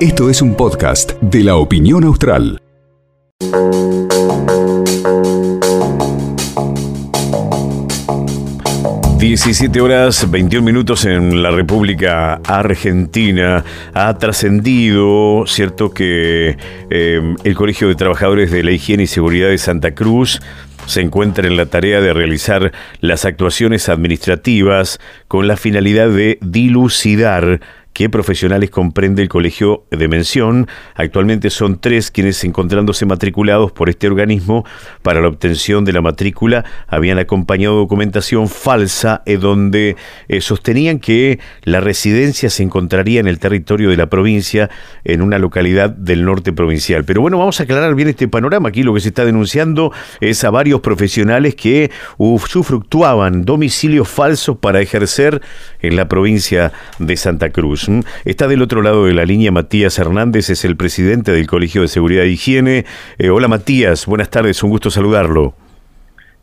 Esto es un podcast de la opinión austral. 17 horas 21 minutos en la República Argentina. Ha trascendido, cierto, que eh, el Colegio de Trabajadores de la Higiene y Seguridad de Santa Cruz se encuentra en la tarea de realizar las actuaciones administrativas con la finalidad de dilucidar qué profesionales comprende el colegio de mención. Actualmente son tres quienes encontrándose matriculados por este organismo para la obtención de la matrícula habían acompañado documentación falsa en donde eh, sostenían que la residencia se encontraría en el territorio de la provincia en una localidad del norte provincial. Pero bueno, vamos a aclarar bien este panorama. Aquí lo que se está denunciando es a varios profesionales que usufructuaban domicilios falsos para ejercer en la provincia de Santa Cruz. Está del otro lado de la línea Matías Hernández, es el presidente del Colegio de Seguridad e Higiene. Eh, hola Matías, buenas tardes, un gusto saludarlo.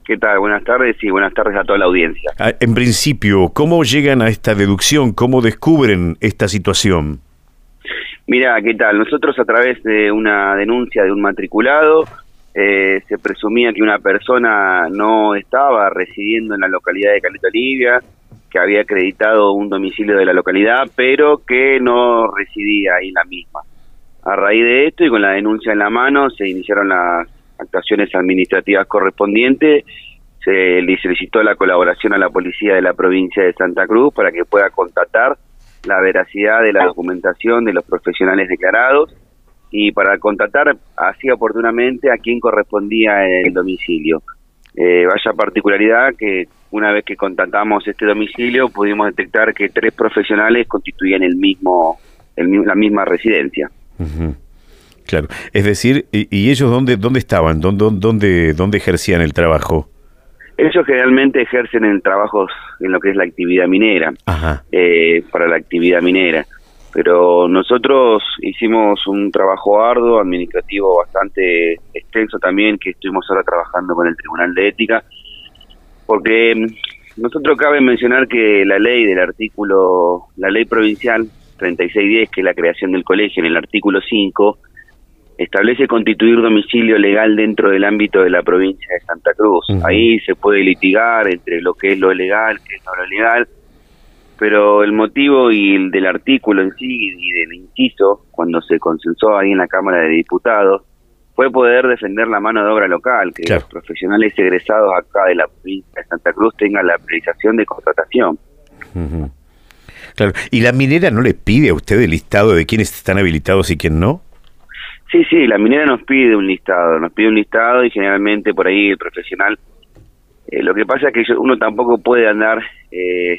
¿Qué tal? Buenas tardes y buenas tardes a toda la audiencia. Ah, en principio, ¿cómo llegan a esta deducción? ¿Cómo descubren esta situación? Mira, ¿qué tal? Nosotros a través de una denuncia de un matriculado, eh, se presumía que una persona no estaba residiendo en la localidad de Caleta Olivia, que había acreditado un domicilio de la localidad, pero que no residía ahí la misma. A raíz de esto y con la denuncia en la mano, se iniciaron las actuaciones administrativas correspondientes, se le solicitó la colaboración a la policía de la provincia de Santa Cruz para que pueda constatar la veracidad de la documentación de los profesionales declarados y para constatar así oportunamente a quién correspondía el domicilio. Eh, vaya particularidad que una vez que contactamos este domicilio pudimos detectar que tres profesionales constituían el mismo, el, la misma residencia. Claro, es decir, ¿y, ellos dónde, dónde estaban? ¿Dónde, dónde, ¿Dónde ejercían el trabajo? Ellos generalmente ejercen el trabajo en lo que es la actividad minera, Eh, para la actividad minera. Pero nosotros hicimos un trabajo arduo, administrativo bastante extenso también, que estuvimos ahora trabajando con el Tribunal de Ética, porque mm, nosotros cabe mencionar que la ley del artículo, la ley provincial 3610, que es la creación del colegio, en el artículo 5, establece constituir domicilio legal dentro del ámbito de la provincia de Santa Cruz. Ahí se puede litigar entre lo que es lo legal, que es lo legal, pero el motivo y el del artículo en sí y del inciso, cuando se consensó ahí en la Cámara de Diputados, fue poder defender la mano de obra local, que los profesionales egresados acá de la provincia de Santa Cruz tengan la priorización de contratación. Claro. ¿Y la minera no le pide a usted el listado de quiénes están habilitados y quién no? Sí, sí, la minera nos pide un listado, nos pide un listado y generalmente por ahí el profesional. Eh, lo que pasa es que uno tampoco puede andar eh,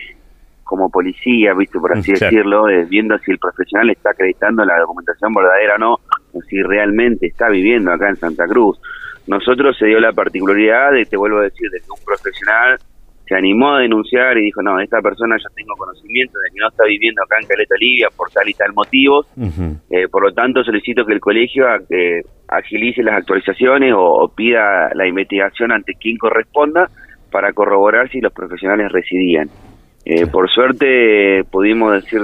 como policía, visto por así decirlo, eh, viendo si el profesional está acreditando la documentación verdadera o no, si realmente está viviendo acá en Santa Cruz. Nosotros se dio la particularidad de, te vuelvo a decir, de que un profesional se animó a denunciar y dijo, no, esta persona ya tengo conocimiento de que no está viviendo acá en Caleta Olivia por tal y tal motivos, eh, por lo tanto solicito que el colegio eh, agilice las actualizaciones o, pida la investigación ante quien corresponda para corroborar si los profesionales residían. Eh, por suerte pudimos decir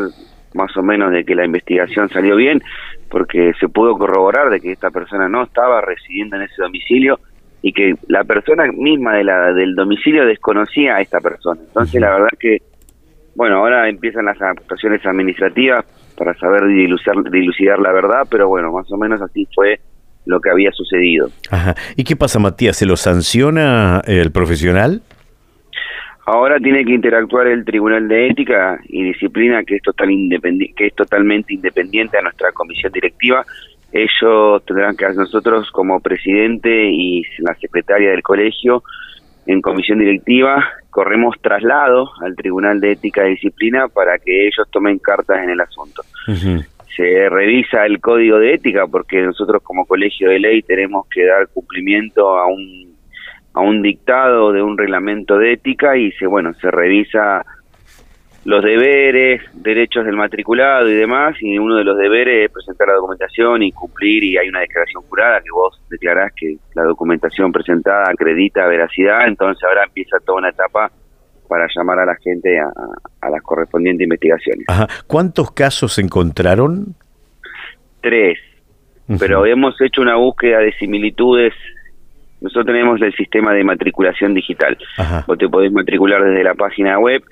más o menos de que la investigación salió bien, porque se pudo corroborar de que esta persona no estaba residiendo en ese domicilio y que la persona misma de la, del domicilio desconocía a esta persona. Entonces, la verdad que, bueno, ahora empiezan las actuaciones administrativas para saber dilucidar, dilucidar la verdad, pero bueno, más o menos así fue lo que había sucedido. Ajá. ¿Y qué pasa, Matías? ¿Se lo sanciona el profesional? Ahora tiene que interactuar el Tribunal de Ética y Disciplina, que es, total que es totalmente independiente a nuestra comisión directiva. Ellos tendrán que, nosotros como presidente y la secretaria del colegio, en comisión directiva, corremos traslado al Tribunal de Ética y Disciplina para que ellos tomen cartas en el asunto. Se revisa el código de ética porque nosotros como colegio de ley tenemos que dar cumplimiento a un a un dictado de un reglamento de ética y se bueno se revisa los deberes, derechos del matriculado y demás, y uno de los deberes es presentar la documentación y cumplir, y hay una declaración jurada que vos declarás que la documentación presentada acredita veracidad, entonces ahora empieza toda una etapa para llamar a la gente a, a las correspondientes investigaciones. Ajá. ¿Cuántos casos encontraron? Tres, pero hemos hecho una búsqueda de similitudes. Nosotros tenemos el sistema de matriculación digital. Ajá. Vos te podés matricular desde la página web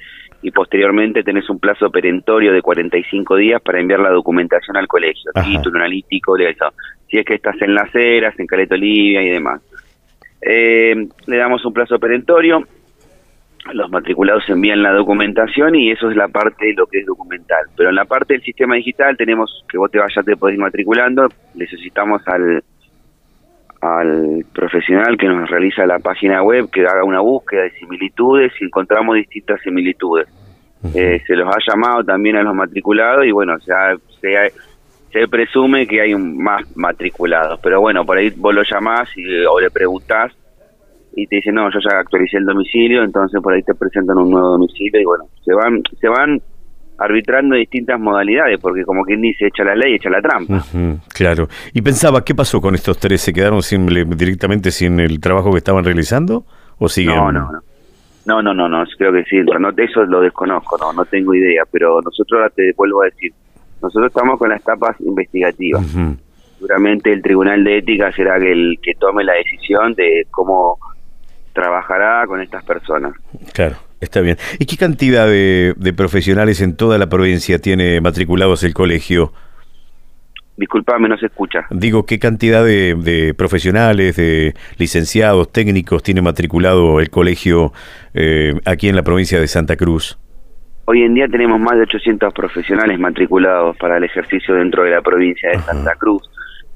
y posteriormente tenés un plazo perentorio de 45 días para enviar la documentación al colegio, Ajá. título analítico, eso. si es que estás en Las Heras, en Caleta Olivia y demás. Eh, le damos un plazo perentorio, los matriculados envían la documentación y eso es la parte de lo que es documental. Pero en la parte del sistema digital tenemos que vos te vayas, te podés ir matriculando, necesitamos al al profesional que nos realiza la página web que haga una búsqueda de similitudes y encontramos distintas similitudes. Eh, se los ha llamado también a los matriculados y bueno, se, ha- se, ha- se presume que hay un, más matriculados, pero bueno, por ahí vos lo llamás y, o le preguntás y te dicen, no, yo ya actualicé el domicilio, entonces por ahí te presentan un nuevo domicilio y bueno, se van se van arbitrando distintas modalidades, porque como quien dice, echa la ley, echa la trampa. Claro. Y pensaba, ¿qué pasó con estos tres? ¿Se quedaron sin, directamente sin el trabajo que estaban realizando? ¿O siguen? No, no, no. No, no, no, no, creo que sí, no, eso lo desconozco, no, no tengo idea, pero nosotros ahora te vuelvo a decir, nosotros estamos con las etapas investigativas. Seguramente el Tribunal de Ética será el que tome la decisión de cómo trabajará con estas personas. Claro, está bien. ¿Y qué cantidad de, de profesionales en toda la provincia tiene matriculados el colegio? Disculpame, no se escucha. Digo, ¿qué cantidad de, de profesionales, de licenciados, técnicos tiene matriculado el colegio eh, aquí en la provincia de Santa Cruz? Hoy en día tenemos más de 800 profesionales matriculados para el ejercicio dentro de la provincia de Ajá. Santa Cruz.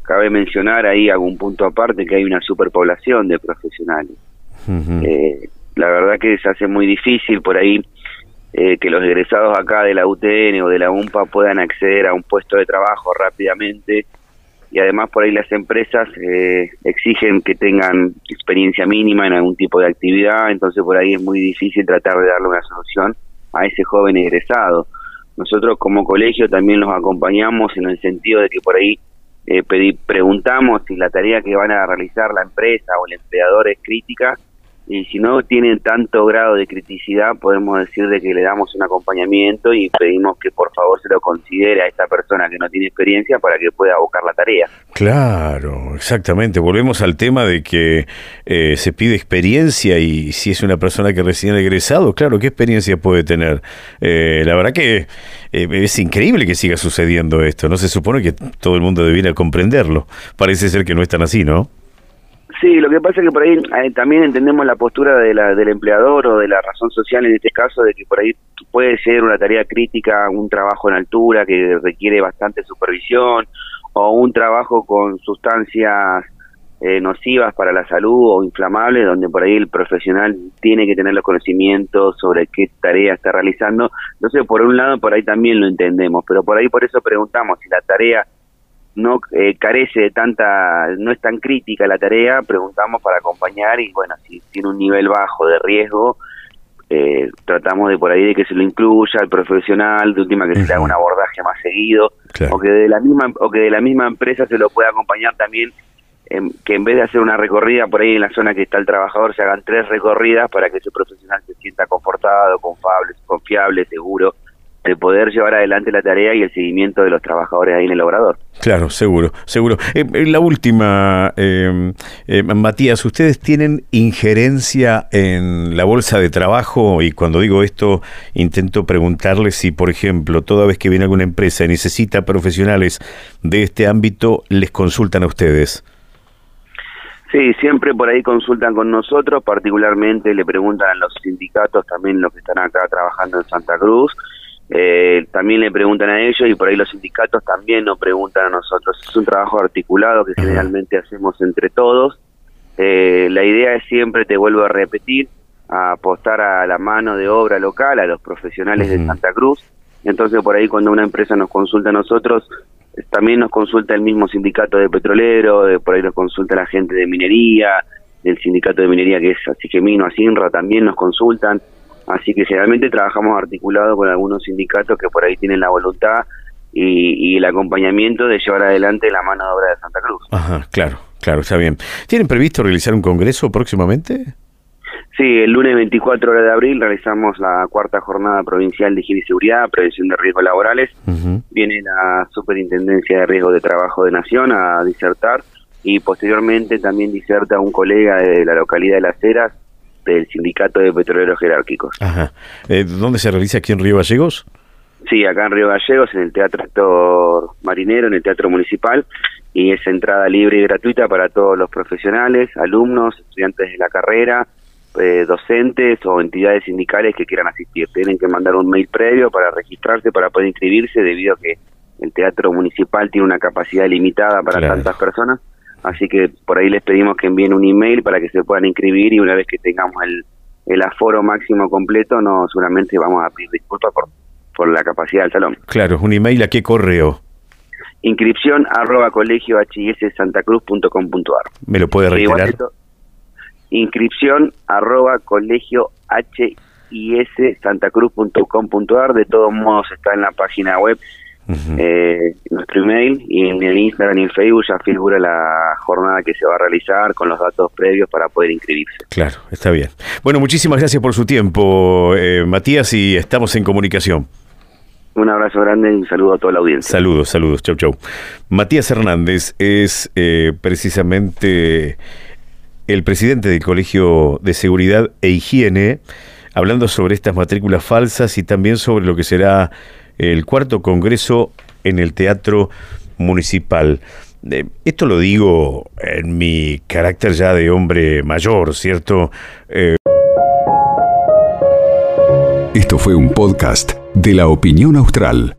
Cabe mencionar ahí algún punto aparte que hay una superpoblación de profesionales. Eh, la verdad que se hace muy difícil por ahí eh, que los egresados acá de la UTN o de la UMPA puedan acceder a un puesto de trabajo rápidamente y además por ahí las empresas eh, exigen que tengan experiencia mínima en algún tipo de actividad, entonces por ahí es muy difícil tratar de darle una solución a ese joven egresado. Nosotros como colegio también los acompañamos en el sentido de que por ahí eh, preguntamos si la tarea que van a realizar la empresa o el empleador es crítica y si no tienen tanto grado de criticidad podemos decir de que le damos un acompañamiento y pedimos que por favor se lo considere a esta persona que no tiene experiencia para que pueda buscar la tarea. Claro, exactamente. Volvemos al tema de que eh, se pide experiencia y si es una persona que recién ha egresado, claro, ¿qué experiencia puede tener? Eh, la verdad que eh, es increíble que siga sucediendo esto. No se supone que todo el mundo debiera comprenderlo. Parece ser que no es tan así, ¿no? Sí, lo que pasa es que por ahí eh, también entendemos la postura de la, del empleador o de la razón social en este caso, de que por ahí puede ser una tarea crítica, un trabajo en altura que requiere bastante supervisión o un trabajo con sustancias eh, nocivas para la salud o inflamables, donde por ahí el profesional tiene que tener los conocimientos sobre qué tarea está realizando. Entonces, por un lado, por ahí también lo entendemos, pero por ahí por eso preguntamos si la tarea no eh, carece de tanta, no es tan crítica la tarea, preguntamos para acompañar y bueno, si tiene un nivel bajo de riesgo, eh, tratamos de por ahí de que se lo incluya el profesional, de última que se le haga un abordaje más seguido, Claro. o que de la misma o que de la misma empresa se lo pueda acompañar también que en vez de hacer una recorrida por ahí en la zona que está el trabajador se hagan tres recorridas para que ese profesional se sienta confortado, confiable, confiable, seguro de poder llevar adelante la tarea y el seguimiento de los trabajadores ahí en el obrador. Claro, seguro, seguro. Eh, eh, la última, eh, eh, Matías, ¿ustedes tienen injerencia en la bolsa de trabajo? Y cuando digo esto, intento preguntarles si, por ejemplo, toda vez que viene alguna empresa y necesita profesionales de este ámbito, les consultan a ustedes. Sí, siempre por ahí consultan con nosotros, particularmente le preguntan a los sindicatos, también los que están acá trabajando en Santa Cruz, eh, también le preguntan a ellos y por ahí los sindicatos también nos preguntan a nosotros. Es un trabajo articulado que generalmente hacemos entre todos. Eh, la idea es siempre, te vuelvo a repetir, a apostar a la mano de obra local, a los profesionales de. Santa Cruz. Entonces por ahí cuando una empresa nos consulta a nosotros, eh, también nos consulta el mismo sindicato de petrolero, de- por ahí nos consulta la gente de minería, del sindicato de minería que es Asigemino, Asinra, también nos consultan. Así que generalmente trabajamos articulado con algunos sindicatos que por ahí tienen la voluntad y, y el acompañamiento de llevar adelante la mano de obra de Santa Cruz. Ajá, claro, claro, está bien. ¿Tienen previsto realizar un congreso próximamente? Sí, el lunes 24 de abril realizamos la cuarta jornada provincial de higiene y seguridad, prevención de riesgos laborales. Viene la Superintendencia de Riesgos de Trabajo de Nación a disertar y posteriormente también diserta un colega de la localidad de Las Heras del Sindicato de Petroleros Jerárquicos. Ajá. Eh, ¿Dónde se realiza aquí en Río Gallegos? Sí, acá en Río Gallegos, en el Teatro Actor Marinero, en el Teatro Municipal, y es entrada libre y gratuita para todos los profesionales, alumnos, estudiantes de la carrera, eh, docentes o entidades sindicales que quieran asistir. Tienen que mandar un mail previo para registrarse, para poder inscribirse, debido a que el Teatro Municipal tiene una capacidad limitada para tantas personas. Así que por ahí les pedimos que envíen un email para que se puedan inscribir y una vez que tengamos el, el aforo máximo completo, no seguramente vamos a pedir disculpas por por la capacidad del salón. Claro, un email a qué correo. Inscripción arroba colegio santacruz.com.ar. ¿Me lo puede reiterar? inscripción arroba colegio santacruz.com.ar. De todos modos está en la página web eh, nuestro email y en el Instagram y en Facebook ya figura la jornada que se va a realizar con los datos previos para poder inscribirse. Claro, está bien. Bueno, muchísimas gracias por su tiempo, eh, Matías, y estamos en comunicación. Un abrazo grande y un saludo a toda la audiencia. Saludos, saludos. Chau, chau. Matías Hernández es eh, precisamente el presidente del Colegio de Seguridad e Higiene, hablando sobre estas matrículas falsas y también sobre lo que será el cuarto congreso en el Teatro Municipal. Eh, esto lo digo en mi carácter ya de hombre mayor, ¿cierto? Eh, esto fue un podcast de la opinión austral.